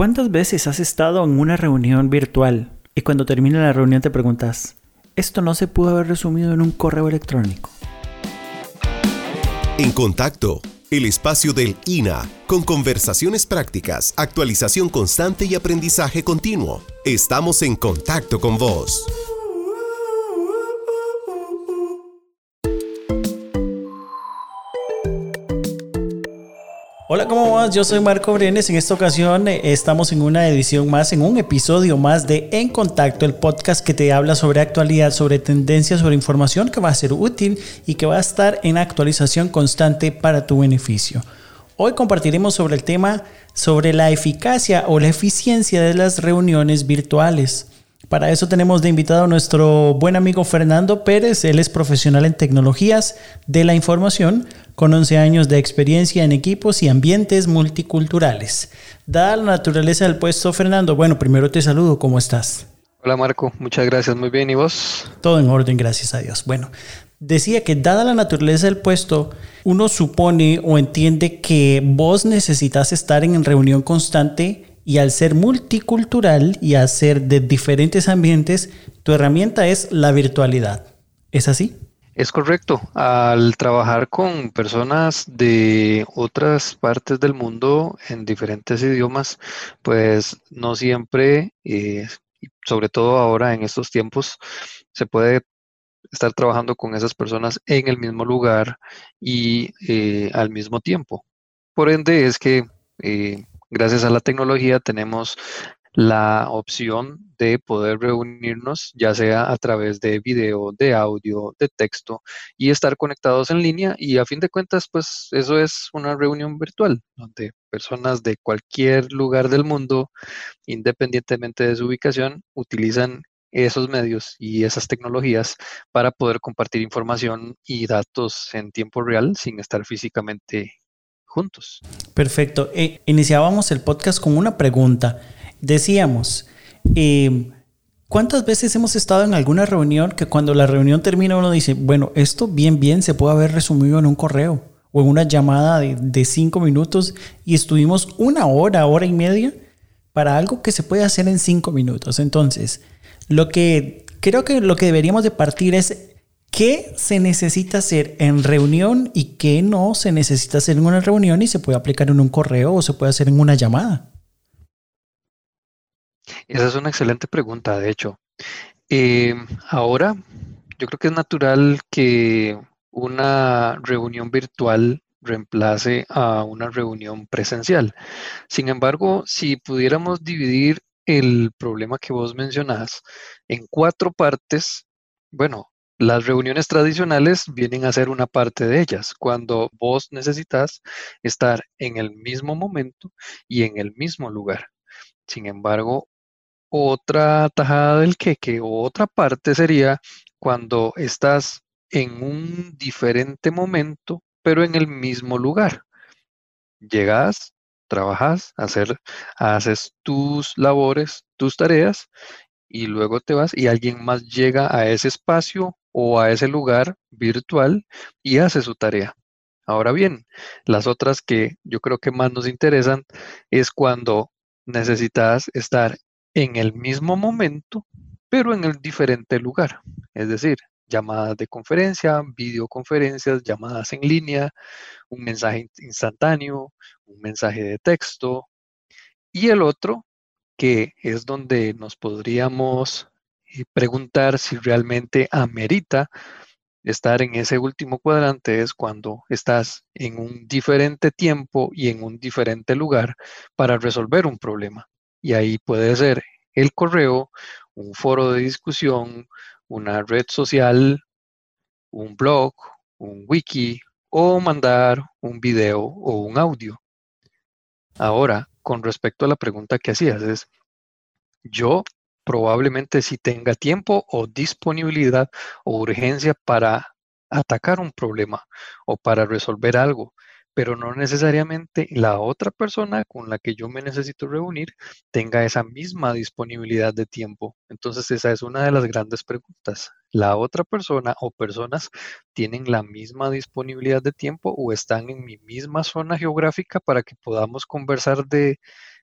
¿Cuántas veces has estado en una reunión virtual y cuando termina la reunión te preguntas, esto no se pudo haber resumido en un correo electrónico? En contacto, el espacio del INA, con conversaciones prácticas, actualización constante y aprendizaje continuo. Estamos en contacto con vos. Hola, ¿cómo vas? Yo soy Marco Brenes. En esta ocasión eh, estamos en una edición más, en un episodio más de En Contacto, el podcast que te habla sobre actualidad, sobre tendencias, sobre información que va a ser útil y que va a estar en actualización constante para tu beneficio. Hoy compartiremos sobre el tema sobre la eficacia o la eficiencia de las reuniones virtuales. Para eso tenemos de invitado a nuestro buen amigo Fernando Pérez. Él es profesional en tecnologías de la información con 11 años de experiencia en equipos y ambientes multiculturales. Dada la naturaleza del puesto, Fernando, bueno, primero te saludo, ¿cómo estás? Hola Marco, muchas gracias, muy bien, ¿y vos? Todo en orden, gracias a Dios. Bueno, decía que dada la naturaleza del puesto, uno supone o entiende que vos necesitas estar en reunión constante y al ser multicultural y al ser de diferentes ambientes, tu herramienta es la virtualidad. ¿Es así? Es correcto. Al trabajar con personas de otras partes del mundo en diferentes idiomas, pues no siempre, eh, sobre todo ahora en estos tiempos, se puede estar trabajando con esas personas en el mismo lugar y eh, al mismo tiempo. Por ende, es que eh, gracias a la tecnología tenemos la opción de poder reunirnos, ya sea a través de video, de audio, de texto y estar conectados en línea. Y a fin de cuentas, pues eso es una reunión virtual, donde personas de cualquier lugar del mundo, independientemente de su ubicación, utilizan esos medios y esas tecnologías para poder compartir información y datos en tiempo real sin estar físicamente juntos. Perfecto. Eh, iniciábamos el podcast con una pregunta. Decíamos, eh, ¿cuántas veces hemos estado en alguna reunión que cuando la reunión termina uno dice, bueno, esto bien, bien se puede haber resumido en un correo o en una llamada de, de cinco minutos y estuvimos una hora, hora y media para algo que se puede hacer en cinco minutos? Entonces, lo que creo que lo que deberíamos de partir es qué se necesita hacer en reunión y qué no se necesita hacer en una reunión y se puede aplicar en un correo o se puede hacer en una llamada. Esa es una excelente pregunta, de hecho. Eh, ahora, yo creo que es natural que una reunión virtual reemplace a una reunión presencial. Sin embargo, si pudiéramos dividir el problema que vos mencionás en cuatro partes, bueno, las reuniones tradicionales vienen a ser una parte de ellas, cuando vos necesitas estar en el mismo momento y en el mismo lugar. Sin embargo, otra tajada del queque o otra parte sería cuando estás en un diferente momento, pero en el mismo lugar. Llegas, trabajas, haces tus labores, tus tareas, y luego te vas y alguien más llega a ese espacio o a ese lugar virtual y hace su tarea. Ahora bien, las otras que yo creo que más nos interesan es cuando necesitas estar en el mismo momento, pero en el diferente lugar. Es decir, llamadas de conferencia, videoconferencias, llamadas en línea, un mensaje instantáneo, un mensaje de texto. Y el otro, que es donde nos podríamos eh, preguntar si realmente amerita estar en ese último cuadrante, es cuando estás en un diferente tiempo y en un diferente lugar para resolver un problema. Y ahí puede ser el correo, un foro de discusión, una red social, un blog, un wiki o mandar un video o un audio. Ahora, con respecto a la pregunta que hacías, es, yo probablemente si tenga tiempo o disponibilidad o urgencia para atacar un problema o para resolver algo, pero no necesariamente la otra persona con la que yo me necesito reunir tenga esa misma disponibilidad de tiempo. Entonces esa es una de las grandes preguntas. ¿La otra persona o personas tienen la misma disponibilidad de tiempo o están en mi misma zona geográfica para que podamos conversar de,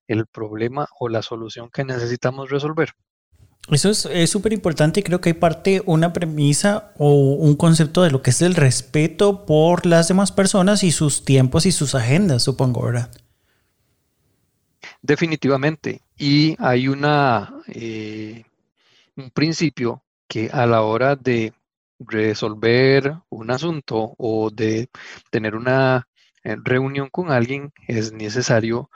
el problema o la solución que necesitamos resolver. Eso es súper importante y creo que hay parte, una premisa o un concepto de lo que es el respeto por las demás personas y sus tiempos y sus agendas, supongo, ¿verdad? Definitivamente. Y hay una, eh, un principio que a la hora de resolver un asunto o de tener una eh, reunión con alguien es necesario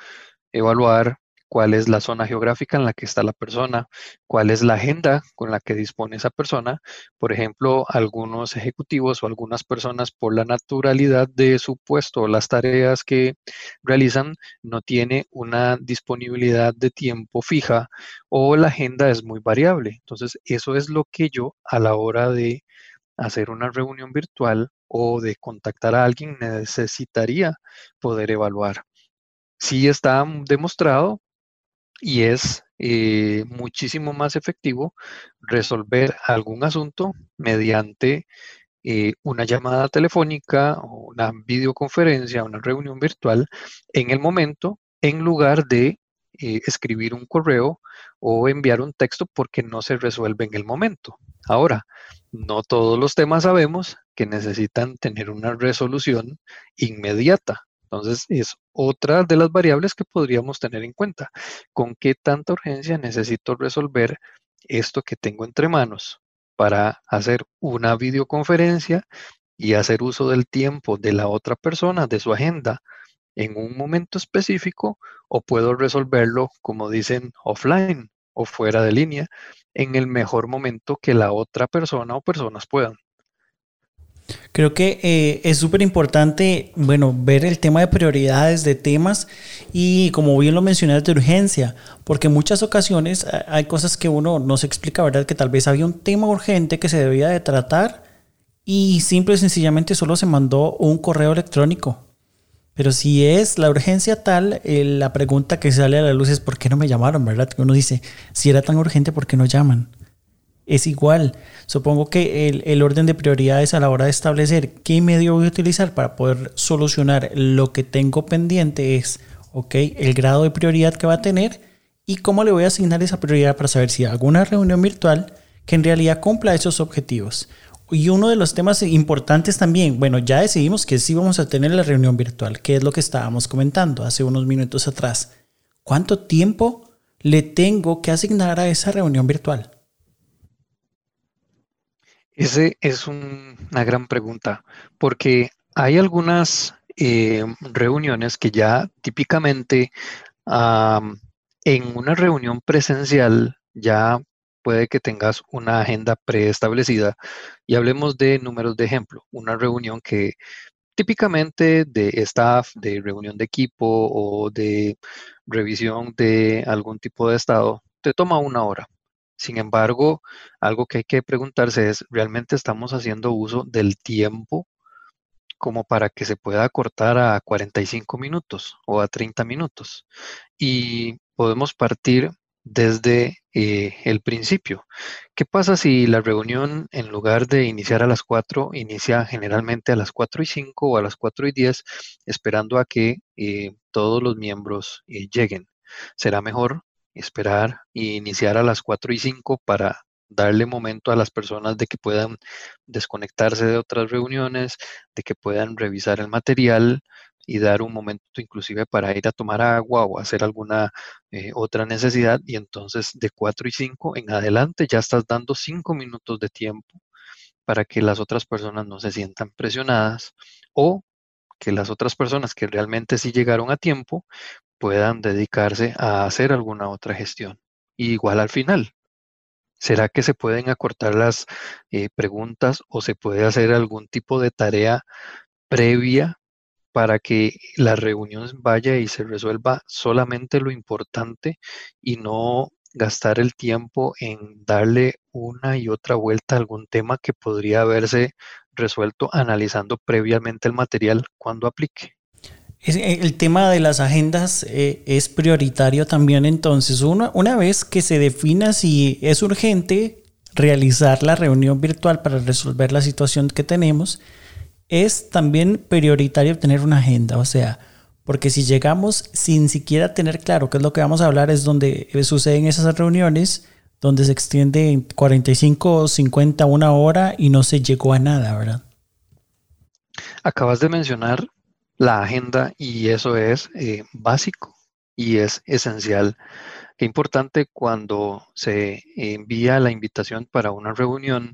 evaluar cuál es la zona geográfica en la que está la persona, cuál es la agenda con la que dispone esa persona. Por ejemplo, algunos ejecutivos o algunas personas por la naturalidad de su puesto o las tareas que realizan no tiene una disponibilidad de tiempo fija o la agenda es muy variable. Entonces, eso es lo que yo a la hora de hacer una reunión virtual o de contactar a alguien necesitaría poder evaluar. Sí está demostrado y es eh, muchísimo más efectivo resolver algún asunto mediante eh, una llamada telefónica o una videoconferencia, una reunión virtual en el momento en lugar de eh, escribir un correo o enviar un texto porque no se resuelve en el momento. Ahora, no todos los temas sabemos que necesitan tener una resolución inmediata. Entonces, es otra de las variables que podríamos tener en cuenta. ¿Con qué tanta urgencia necesito resolver esto que tengo entre manos para hacer una videoconferencia y hacer uso del tiempo de la otra persona, de su agenda, en un momento específico, o puedo resolverlo, como dicen, offline o fuera de línea, en el mejor momento que la otra persona o personas puedan. Creo que eh, es súper importante, bueno, ver el tema de prioridades de temas y como bien lo mencionaste, de urgencia, porque en muchas ocasiones hay cosas que uno no se explica, ¿verdad? Que tal vez había un tema urgente que se debía de tratar y simple y sencillamente solo se mandó un correo electrónico. Pero si es la urgencia tal, eh, la pregunta que sale a la luz es ¿por qué no me llamaron, verdad? Que uno dice, si era tan urgente, ¿por qué no llaman? Es igual. Supongo que el, orden de prioridades a la hora de establecer qué medio voy a utilizar para poder solucionar lo que tengo pendiente es, ok, el grado de prioridad que va a tener y cómo le voy a asignar esa prioridad para saber si alguna reunión virtual que en realidad cumpla esos objetivos. Y uno de los temas importantes también, bueno, ya decidimos que sí vamos a tener la reunión virtual, que es lo que estábamos comentando hace unos minutos atrás. ¿Cuánto tiempo le tengo que asignar a esa reunión virtual? Ese es una gran pregunta, porque hay algunas eh, reuniones que ya típicamente en una reunión presencial ya puede que tengas una agenda preestablecida y hablemos de números de ejemplo. Una reunión que típicamente de staff, de reunión de equipo o de revisión de algún tipo de estado, te toma una hora. Sin embargo, algo que hay que preguntarse es, ¿realmente estamos haciendo uso del tiempo como para que se pueda cortar a 45 minutos o a 30 minutos? Y podemos partir desde eh, el principio. ¿Qué pasa si la reunión en lugar de iniciar a las 4, inicia generalmente a las 4 y 5 o a las 4 y 10, esperando a que eh, todos los miembros eh, lleguen? ¿Será mejor esperar e iniciar a las 4 y 5 para darle momento a las personas de que puedan desconectarse de otras reuniones, de que puedan revisar el material y dar un momento inclusive para ir a tomar agua o hacer alguna eh, otra necesidad. Y entonces de 4 y 5 en adelante ya estás dando 5 minutos de tiempo para que las otras personas no se sientan presionadas o que las otras personas que realmente sí llegaron a tiempo puedan dedicarse a hacer alguna otra gestión. igual al final, ¿será que se pueden acortar las eh, preguntas o se puede hacer algún tipo de tarea previa para que la reunión vaya y se resuelva solamente lo importante y no gastar el tiempo en darle una y otra vuelta a algún tema que podría haberse resuelto analizando previamente el material cuando aplique? Eh, el tema de las agendas eh, es prioritario también entonces. Una, una vez que se defina si es urgente realizar la reunión virtual para resolver la situación que tenemos, es también prioritario tener una agenda. O sea, Porque si llegamos sin siquiera tener claro qué es lo que vamos a hablar, es donde suceden esas reuniones donde se extiende 45, 50, una hora y no se llegó a nada, ¿verdad? Acabas de mencionar la agenda y eso es eh, básico y es esencial. Qué importante cuando se envía la invitación para una reunión,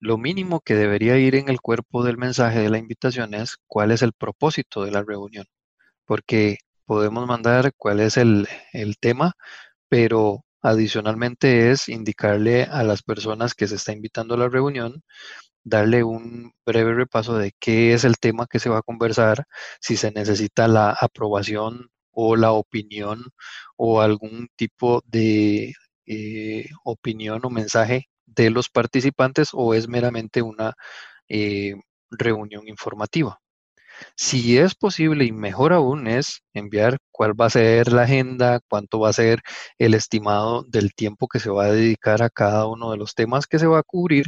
lo mínimo que debería ir en el cuerpo del mensaje de la invitación es cuál es el propósito de la reunión, porque podemos mandar cuál es el, el tema, pero adicionalmente es indicarle a las personas que se está invitando a la reunión darle un breve repaso de qué es el tema que se va a conversar, si se necesita la aprobación o la opinión o algún tipo de eh, opinión o mensaje de los participantes o es meramente una eh, reunión informativa. Si es posible y mejor aún es enviar cuál va a ser la agenda, cuánto va a ser el estimado del tiempo que se va a dedicar a cada uno de los temas que se va a cubrir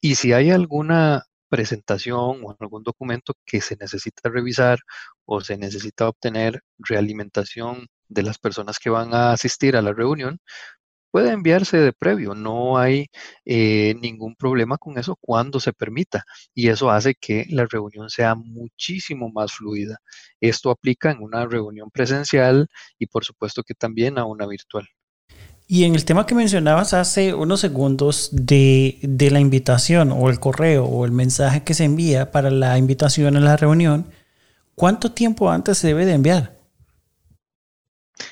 y si hay alguna presentación o algún documento que se necesita revisar o se necesita obtener realimentación de las personas que van a asistir a la reunión, puede enviarse de previo. No hay eh, ningún problema con eso cuando se permita. Y eso hace que la reunión sea muchísimo más fluida. Esto aplica en una reunión presencial y por supuesto que también a una virtual. Y en el tema que mencionabas hace unos segundos de, la invitación o el correo o el mensaje que se envía para la invitación a la reunión, ¿cuánto tiempo antes se debe de enviar?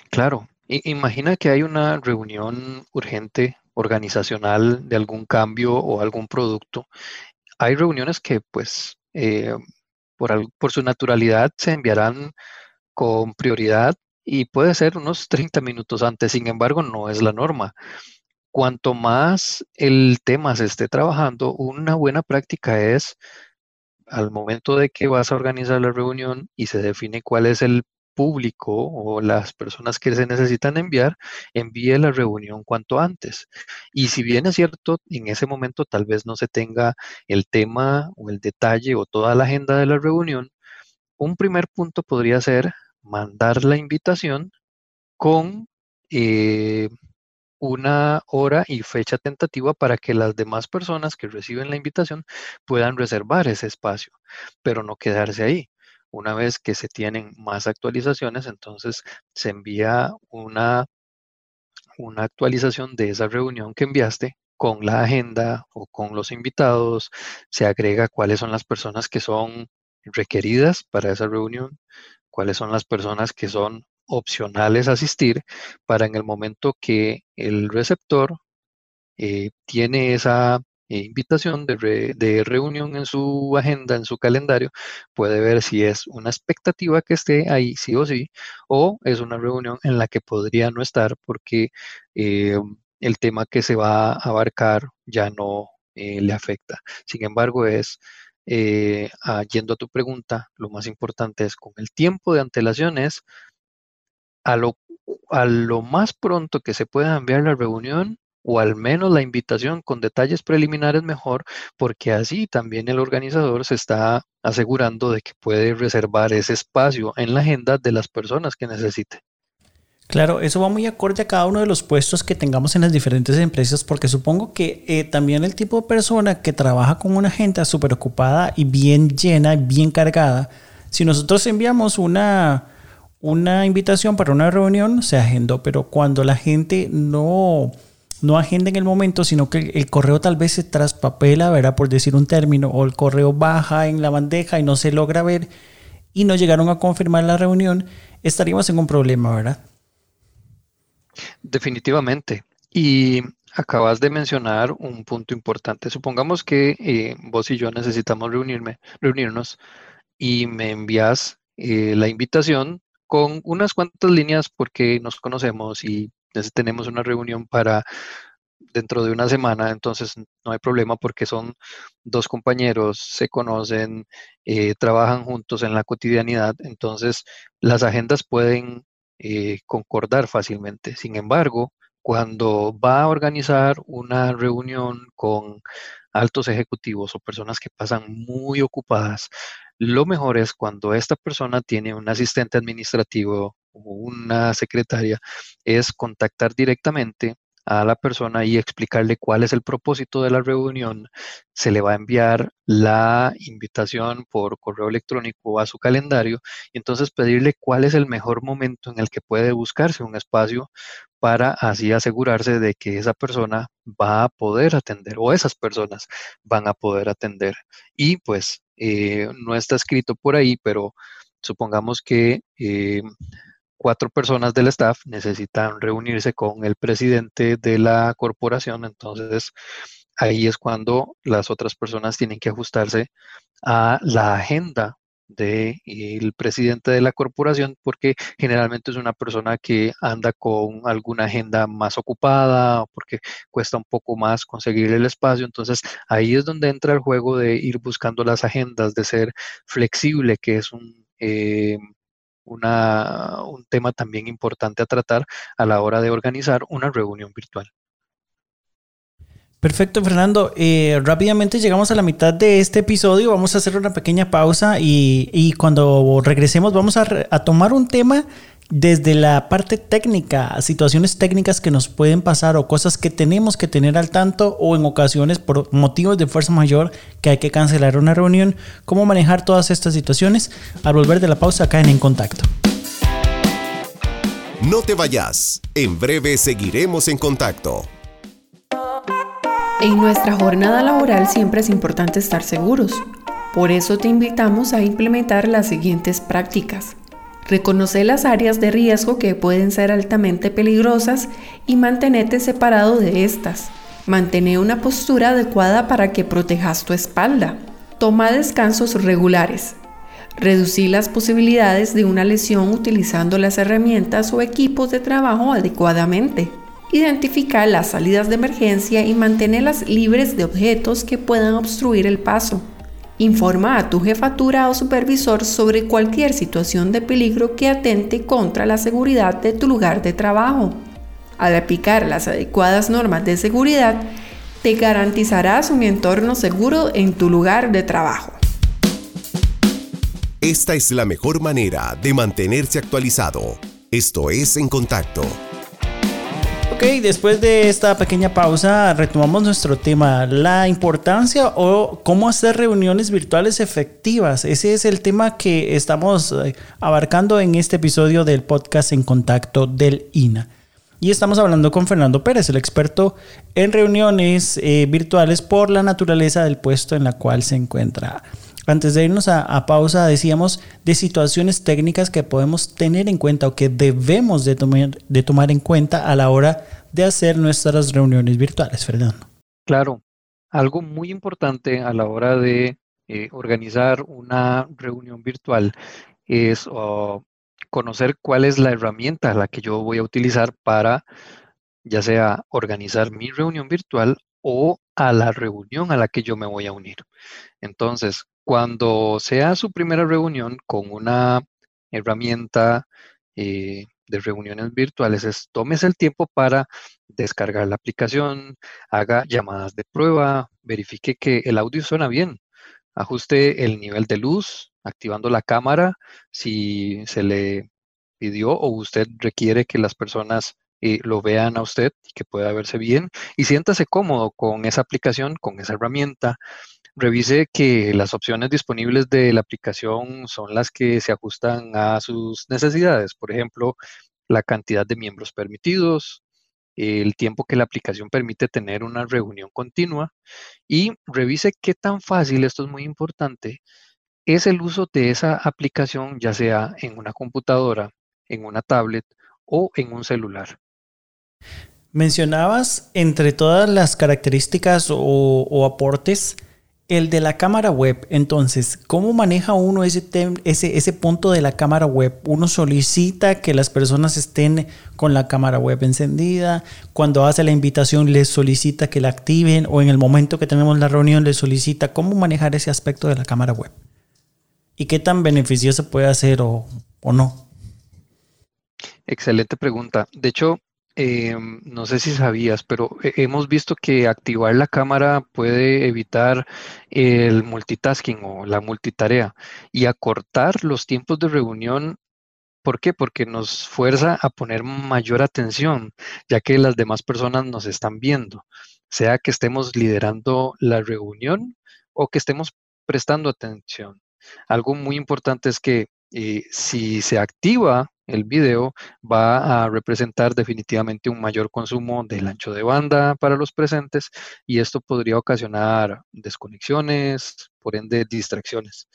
Claro, imagina que hay una reunión urgente organizacional de algún cambio o algún producto. Hay reuniones que pues eh, por su naturalidad se enviarán con prioridad y puede ser unos 30 minutos antes, sin embargo, no es la norma. Cuanto más el tema se esté trabajando, una buena práctica es al momento de que vas a organizar la reunión y se define cuál es el público o las personas que se necesitan enviar, envíe la reunión cuanto antes. Y si bien es cierto, en ese momento tal vez no se tenga el tema o el detalle o toda la agenda de la reunión, un primer punto podría ser mandar la invitación con eh, una hora y fecha tentativa para que las demás personas que reciben la invitación puedan reservar ese espacio, pero no quedarse ahí. Una vez que se tienen más actualizaciones, entonces se envía una, una actualización de esa reunión que enviaste con la agenda o con los invitados, se agrega cuáles son las personas que son requeridas para esa reunión, cuáles son las personas que son opcionales asistir para en el momento que el receptor eh, tiene esa eh, invitación de, de, reunión en su agenda, en su calendario, puede ver si es una expectativa que esté ahí sí o sí, o es una reunión en la que podría no estar porque eh, el tema que se va a abarcar ya no le afecta. Sin embargo, es eh, yendo a tu pregunta, lo más importante es con el tiempo de antelación es a lo, a lo más pronto que se pueda enviar la reunión o al menos la invitación con detalles preliminares mejor, porque así también el organizador se está asegurando de que puede reservar ese espacio en la agenda de las personas que necesite. Claro, eso va muy acorde a cada uno de los puestos que tengamos en las diferentes empresas, porque supongo que eh, también el tipo de persona que trabaja con una agenda súper ocupada y bien llena y bien cargada, si nosotros enviamos una, una invitación para una reunión, se agendó, pero cuando la gente no, no agenda en el momento, sino que el, correo tal vez se traspapela, ¿verdad? Por decir un término, o el correo baja en la bandeja y no se logra ver y no llegaron a confirmar la reunión, estaríamos en un problema, ¿verdad? Definitivamente. Y acabas de mencionar un punto importante. Supongamos que eh, vos y yo necesitamos reunirme, reunirnos y me envías eh, la invitación con unas cuantas líneas porque nos conocemos y tenemos una reunión para dentro de una semana, entonces no hay problema porque son dos compañeros, se conocen, eh, trabajan juntos en la cotidianidad, entonces las agendas pueden eh, concordar fácilmente. Sin embargo, cuando va a organizar una reunión con altos ejecutivos o personas que pasan muy ocupadas, lo mejor es cuando esta persona tiene un asistente administrativo o una secretaria, es contactar directamente a la persona y explicarle cuál es el propósito de la reunión. Se le va a enviar la invitación por correo electrónico a su calendario y entonces pedirle cuál es el mejor momento en el que puede buscarse un espacio para así asegurarse de que esa persona va a poder atender o esas personas van a poder atender. Y pues eh, no está escrito por ahí, pero supongamos que eh, cuatro personas del staff necesitan reunirse con el presidente de la corporación, entonces ahí es cuando las otras personas tienen que ajustarse a la agenda del presidente de la corporación porque generalmente es una persona que anda con alguna agenda más ocupada porque cuesta un poco más conseguir el espacio. Entonces ahí es donde entra el juego de ir buscando las agendas, de ser flexible, que es un, eh, una, un tema también importante a tratar a la hora de organizar una reunión virtual. Perfecto, Fernando. Eh, rápidamente llegamos a la mitad de este episodio. Vamos a hacer una pequeña pausa y, cuando regresemos vamos a, a, tomar un tema desde la parte técnica, situaciones técnicas que nos pueden pasar o cosas que tenemos que tener al tanto o en ocasiones por motivos de fuerza mayor que hay que cancelar una reunión. ¿Cómo manejar todas estas situaciones? Al volver de la pausa caen En Contacto. No te vayas. En breve seguiremos en contacto. En nuestra jornada laboral siempre es importante estar seguros. Por eso te invitamos a implementar las siguientes prácticas. Reconoce las áreas de riesgo que pueden ser altamente peligrosas y mantenerte separado de estas. Mantén una postura adecuada para que protejas tu espalda. Toma descansos regulares. Reducir las posibilidades de una lesión utilizando las herramientas o equipos de trabajo adecuadamente. Identifica las salidas de emergencia y mantenerlas libres de objetos que puedan obstruir el paso. Informa a tu jefatura o supervisor sobre cualquier situación de peligro que atente contra la seguridad de tu lugar de trabajo. Al aplicar las adecuadas normas de seguridad, te garantizarás un entorno seguro en tu lugar de trabajo. Esta es la mejor manera de mantenerse actualizado. Esto es En Contacto. Ok, después de esta pequeña pausa retomamos nuestro tema, la importancia o cómo hacer reuniones virtuales efectivas. Ese es el tema que estamos eh, abarcando en este episodio del podcast En Contacto del INA. Y estamos hablando con Fernando Pérez, el experto en reuniones eh, virtuales por la naturaleza del puesto en la cual se encuentra. Antes de irnos a, pausa, decíamos de situaciones técnicas que podemos tener en cuenta o que debemos de tomar, en cuenta a la hora de hacer nuestras reuniones virtuales, Fernando. Claro, algo muy importante a la hora de eh, organizar una reunión virtual es conocer cuál es la herramienta a la que yo voy a utilizar para ya sea organizar mi reunión virtual o a la reunión a la que yo me voy a unir. Entonces, cuando sea su primera reunión con una herramienta eh, de reuniones virtuales, es tómese el tiempo para descargar la aplicación, haga llamadas de prueba, verifique que el audio suena bien, ajuste el nivel de luz, activando la cámara si se le pidió o usted requiere que las personas eh, lo vean a usted y que pueda verse bien y siéntase cómodo con esa aplicación, con esa herramienta revise que las opciones disponibles de la aplicación son las que se ajustan a sus necesidades. Por ejemplo, la cantidad de miembros permitidos, el tiempo que la aplicación permite tener una reunión continua y revise qué tan fácil, esto es muy importante, es el uso de esa aplicación, ya sea en una computadora, en una tablet o en un celular. Mencionabas entre todas las características o, o aportes el de la cámara web, entonces, ¿cómo maneja uno ese, ese, punto de la cámara web? Uno solicita que las personas estén con la cámara web encendida, cuando hace la invitación les solicita que la activen o en el momento que tenemos la reunión les solicita cómo manejar ese aspecto de la cámara web. ¿Y qué tan beneficioso puede hacer o no? Excelente pregunta. De hecho, em, no sé si sabías, pero hemos visto que activar la cámara puede evitar el multitasking o la multitarea y acortar los tiempos de reunión. ¿Por qué? Porque nos fuerza a poner mayor atención, ya que las demás personas nos están viendo, sea que estemos liderando la reunión o que estemos prestando atención. Algo muy importante es que eh, si se activa el video, va a representar definitivamente un mayor consumo del ancho de banda para los presentes y esto podría ocasionar desconexiones, por ende distracciones.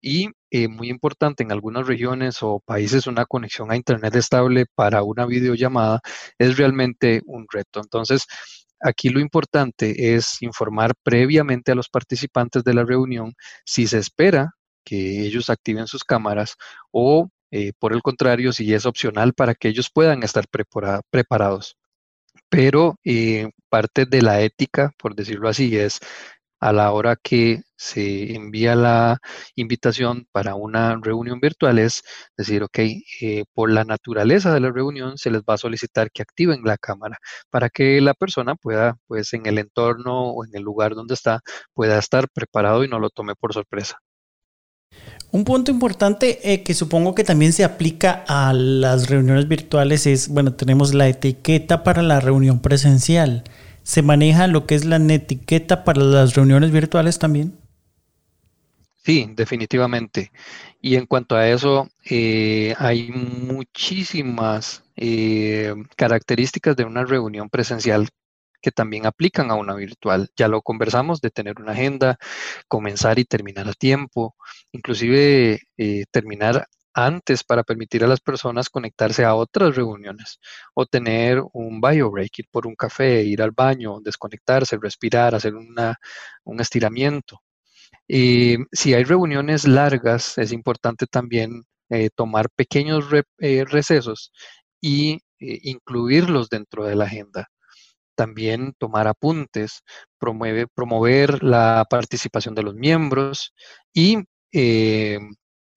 Y eh, muy importante, en algunas regiones o países una conexión a Internet estable para una videollamada es realmente un reto. Entonces, Aquí lo importante es informar previamente a los participantes de la reunión si se espera que ellos activen sus cámaras o eh, por el contrario, si es opcional para que ellos puedan estar preparados. Pero eh, parte de la ética, por decirlo así, es a la hora que se envía la invitación para una reunión virtual es decir, ok, eh, por la naturaleza de la reunión se les va a solicitar que activen la cámara para que la persona pueda, pues en el entorno o en el lugar donde está, pueda estar preparado y no lo tome por sorpresa. Un punto importante eh, que supongo que también se aplica a las reuniones virtuales es, bueno, tenemos la etiqueta para la reunión presencial. ¿Se maneja lo que es la etiqueta para las reuniones virtuales también? Sí, definitivamente. Y en cuanto a eso, eh, hay muchísimas eh, características de una reunión presencial que también aplican a una virtual. Ya lo conversamos de tener una agenda, comenzar y terminar a tiempo, inclusive eh, terminar antes para permitir a las personas conectarse a otras reuniones o tener un bio break, ir por un café, ir al baño, desconectarse, respirar, hacer un estiramiento. Y si hay reuniones largas, es importante también eh, tomar pequeños eh, recesos y incluirlos dentro de la agenda. También tomar apuntes, promueve, promover la participación de los miembros y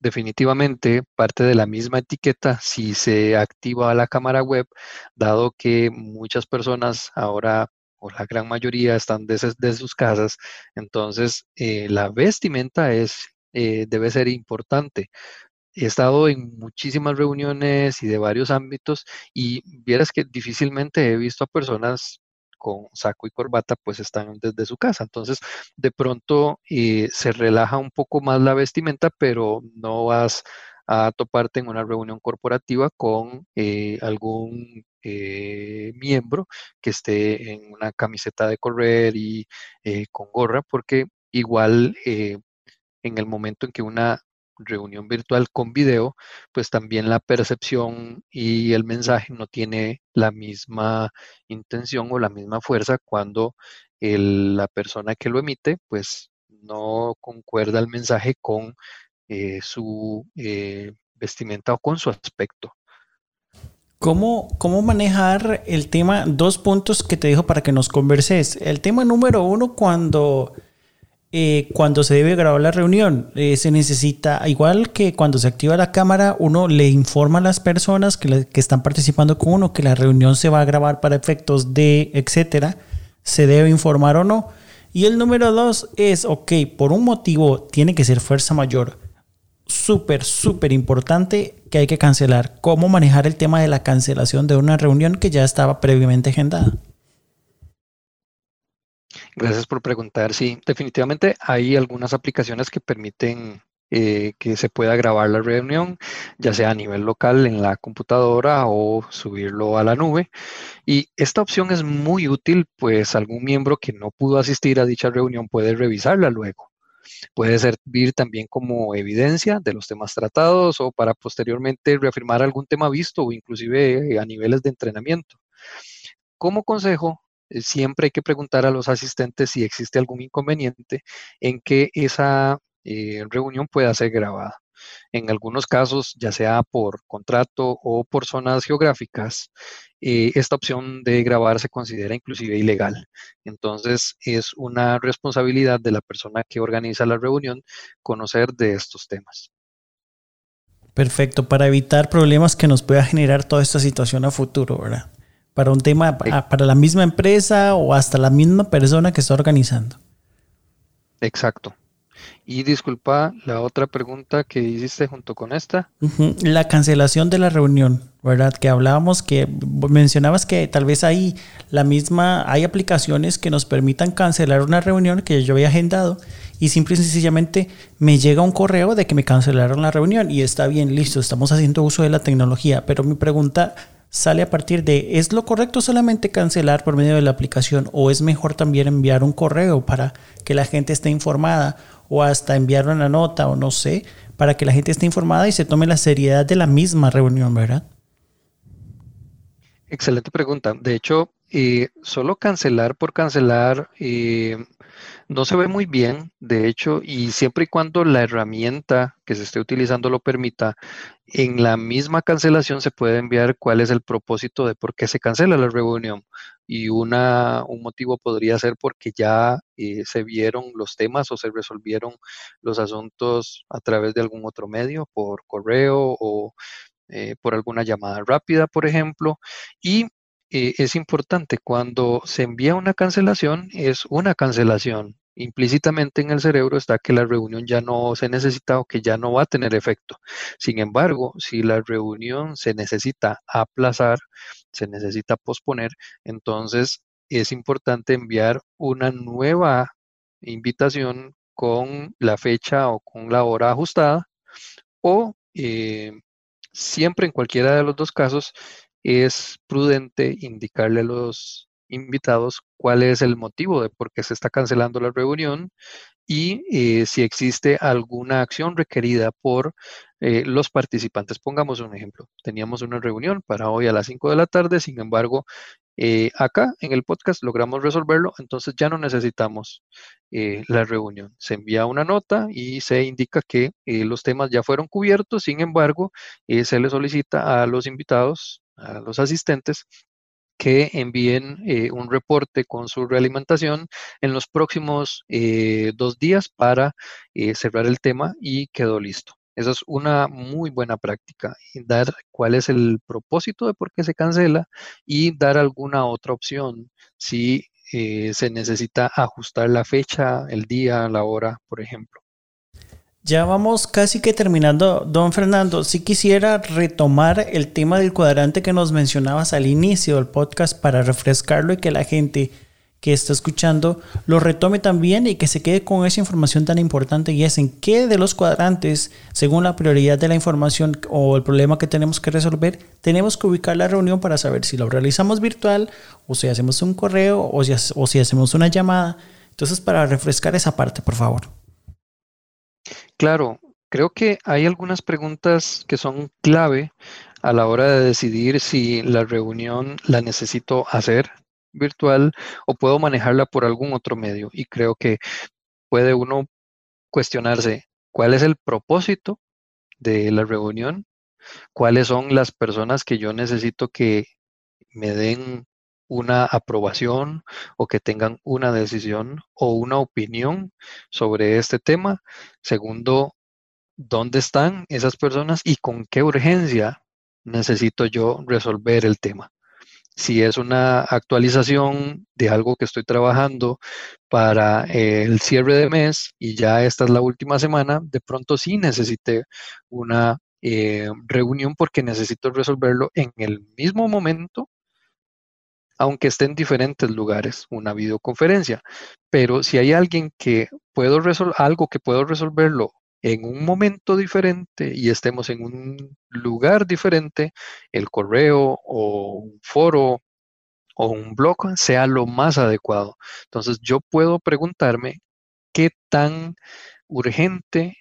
definitivamente parte de la misma etiqueta si se activa la cámara web, dado que muchas personas ahora o la gran mayoría están desde, sus casas, entonces eh, la vestimenta es, eh, debe ser importante. He estado en muchísimas reuniones y de varios ámbitos y vieras que difícilmente he visto a personas con saco y corbata, pues están desde su casa. Entonces, de pronto eh, se relaja un poco más la vestimenta, pero no vas a toparte en una reunión corporativa con eh, algún eh, miembro que esté en una camiseta de correr y con gorra, porque igual en el momento en que una reunión virtual con video, pues también la percepción y el mensaje no tiene la misma intención o la misma fuerza cuando la persona que lo emite, pues no concuerda el mensaje con eh, su eh, vestimenta o con su aspecto. ¿Cómo, ¿Cómo manejar el tema? Dos puntos que te dejo para que nos converses. El tema número uno, cuando eh, cuando se debe grabar la reunión. Eh, se necesita, igual que cuando se activa la cámara, uno le informa a las personas que, que, están participando con uno que la reunión se va a grabar para efectos de, etcétera. Se debe informar o no. Y el número dos es, ok, por un motivo tiene que ser fuerza mayor. Súper, súper importante que hay que cancelar. ¿Cómo manejar el tema de la cancelación de una reunión que ya estaba previamente agendada? Gracias por preguntar. Sí, definitivamente hay algunas aplicaciones que permiten eh, que se pueda grabar la reunión, ya sea a nivel local en la computadora o subirlo a la nube. Y esta opción es muy útil, pues algún miembro que no pudo asistir a dicha reunión puede revisarla luego. Puede servir también como evidencia de los temas tratados o para posteriormente reafirmar algún tema visto o inclusive a niveles de entrenamiento. Como consejo, eh, siempre hay que preguntar a los asistentes si existe algún inconveniente en que esa eh, reunión pueda ser grabada. En algunos casos, ya sea por contrato o por zonas geográficas, eh, esta opción de grabar se considera inclusive ilegal. Entonces, es una responsabilidad de la persona que organiza la reunión conocer de estos temas. Perfecto, para evitar problemas que nos pueda generar toda esta situación a futuro, ¿verdad? Para un tema, para la misma empresa o hasta la misma persona que está organizando. Exacto. Y disculpa la otra pregunta que hiciste junto con esta. La cancelación de la reunión, ¿verdad? Que hablábamos que mencionabas que tal vez hay la misma, hay aplicaciones que nos permitan cancelar una reunión que yo había agendado y simple y sencillamente me llega un correo de que me cancelaron la reunión y está bien, listo, estamos haciendo uso de la tecnología, pero mi pregunta sale a partir de, ¿es lo correcto solamente cancelar por medio de la aplicación o es mejor también enviar un correo para que la gente esté informada o hasta enviar una nota o no sé, para que la gente esté informada y se tome la seriedad de la misma reunión, ¿verdad? Excelente pregunta. De hecho, eh, solo cancelar por cancelar eh, no se ve muy bien, de hecho, y siempre y cuando la herramienta que se esté utilizando lo permita, en la misma cancelación se puede enviar cuál es el propósito de por qué se cancela la reunión. Y una, un motivo podría ser porque ya eh, se vieron los temas o se resolvieron los asuntos a través de algún otro medio, por correo o eh, por alguna llamada rápida, por ejemplo. Y eh, es importante cuando se envía una cancelación, es una cancelación implícitamente en el cerebro está que la reunión ya no se necesita o que ya no va a tener efecto. Sin embargo, si la reunión se necesita aplazar, se necesita posponer, entonces es importante enviar una nueva invitación con la fecha o con la hora ajustada o eh, siempre en cualquiera de los dos casos es prudente indicarle a los invitados cuál es el motivo de por qué se está cancelando la reunión y eh, si existe alguna acción requerida por eh, los participantes. Pongamos un ejemplo. Teníamos una reunión para hoy a las 5 de la tarde, sin embargo, eh, acá en el podcast logramos resolverlo, entonces ya no necesitamos la reunión. Se envía una nota y se indica que los temas ya fueron cubiertos, sin embargo, se le solicita a los invitados, a los asistentes, que envíen eh, un reporte con su realimentación en los próximos eh, dos días para eh, cerrar el tema y quedó listo. Esa es una muy buena práctica, dar cuál es el propósito de por qué se cancela y dar alguna otra opción si se necesita ajustar la fecha, el día, la hora, por ejemplo. Ya vamos casi que terminando, don Fernando. Si quisiera retomar el tema del cuadrante que nos mencionabas al inicio del podcast para refrescarlo y que la gente que está escuchando lo retome también y que se quede con esa información tan importante y es en qué de los cuadrantes, según la prioridad de la información o el problema que tenemos que resolver, tenemos que ubicar la reunión para saber si lo realizamos virtual o si hacemos un correo o si, o si hacemos una llamada. Entonces, para refrescar esa parte, por favor. Claro, creo que hay algunas preguntas que son clave a la hora de decidir si la reunión la necesito hacer virtual o puedo manejarla por algún otro medio. Y creo que puede uno cuestionarse cuál es el propósito de la reunión, cuáles son las personas que yo necesito que me den una aprobación o que tengan una decisión o una opinión sobre este tema. Segundo, ¿dónde están esas personas y con qué urgencia necesito yo resolver el tema? Si es una actualización de algo que estoy trabajando para el cierre de mes y ya esta es la última semana, de pronto sí necesite una eh, reunión porque necesito resolverlo en el mismo momento aunque esté en diferentes lugares, una videoconferencia. Pero si hay alguien que puedo resolver, algo que puedo resolverlo en un momento diferente y estemos en un lugar diferente, el correo o un foro o un blog sea lo más adecuado. Entonces yo puedo preguntarme qué tan urgente,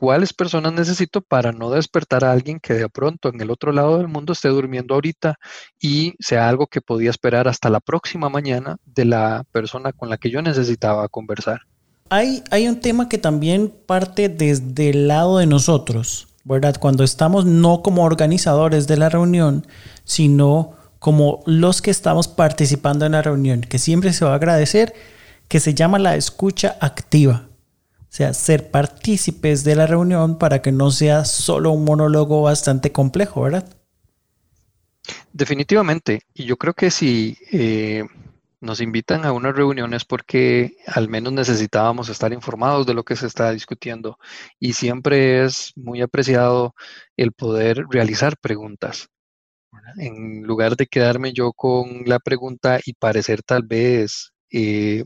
cuáles personas necesito para no despertar a alguien que de pronto en el otro lado del mundo esté durmiendo ahorita y sea algo que podía esperar hasta la próxima mañana de la persona con la que yo necesitaba conversar. Hay, hay un tema que también parte desde el lado de nosotros, ¿verdad? Cuando estamos no como organizadores de la reunión, sino como los que estamos participando en la reunión, que siempre se va a agradecer, que se llama la escucha activa. O sea, ser partícipes de la reunión para que no sea solo un monólogo bastante complejo, ¿verdad? Definitivamente, y yo creo que si eh, nos invitan a unas reuniones porque al menos necesitábamos estar informados de lo que se está discutiendo y siempre es muy apreciado el poder realizar preguntas. En lugar de quedarme yo con la pregunta y parecer tal vez eh,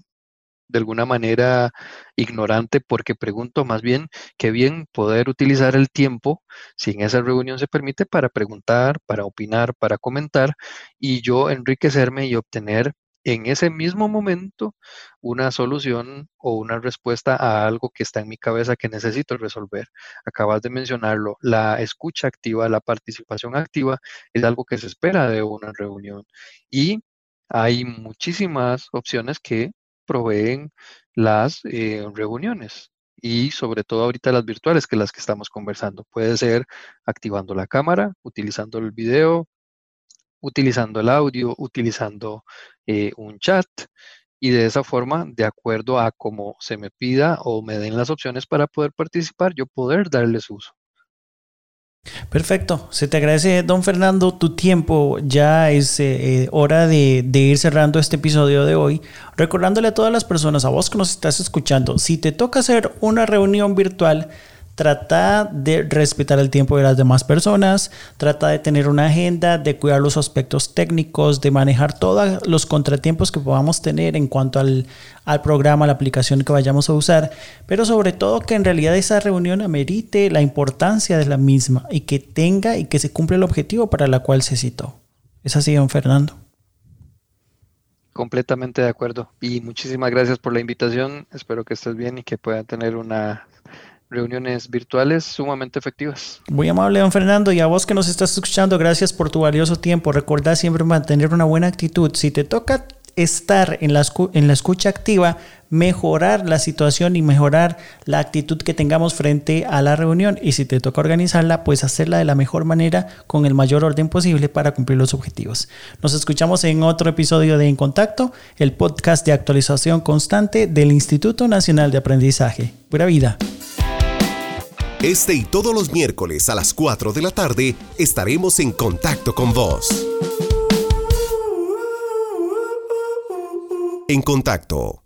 de alguna manera ignorante porque pregunto más bien que bien poder utilizar el tiempo, si en esa reunión se permite, para preguntar, para opinar, para comentar y yo enriquecerme y obtener en ese mismo momento una solución o una respuesta a algo que está en mi cabeza que necesito resolver. Acabas de mencionarlo, la escucha activa, la participación activa es algo que se espera de una reunión y hay muchísimas opciones que proveen las eh, reuniones y sobre todo ahorita las virtuales que las que estamos conversando. Puede ser activando la cámara, utilizando el video, utilizando el audio, utilizando eh, un chat y de esa forma, de acuerdo a cómo se me pida o me den las opciones para poder participar, yo poder darles uso. Perfecto, se te agradece don Fernando tu tiempo, ya es eh, eh, hora de, de, ir cerrando este episodio de hoy, recordándole a todas las personas, a vos que nos estás escuchando, si te toca hacer una reunión virtual, Trata de respetar el tiempo de las demás personas, trata de tener una agenda, de cuidar los aspectos técnicos, de manejar todos los contratiempos que podamos tener en cuanto al, al programa, la aplicación que vayamos a usar, pero sobre todo que en realidad esa reunión amerite la importancia de la misma y que tenga y que se cumpla el objetivo para la cual se citó. ¿Es así, don Fernando? Completamente de acuerdo. Y muchísimas gracias por la invitación. Espero que estés bien y que puedan tener una reuniones virtuales sumamente efectivas. Muy amable, don Fernando, y a vos que nos estás escuchando, gracias por tu valioso tiempo. Recordá siempre mantener una buena actitud. Si te toca estar en la, escucha activa, mejorar la situación y mejorar la actitud que tengamos frente a la reunión. Y si te toca organizarla, pues hacerla de la mejor manera, con el mayor orden posible para cumplir los objetivos. Nos escuchamos en otro episodio de En Contacto, el podcast de actualización constante del Instituto Nacional de Aprendizaje. Pura vida. Este y todos los miércoles a las 4 de la tarde estaremos en contacto con vos. En contacto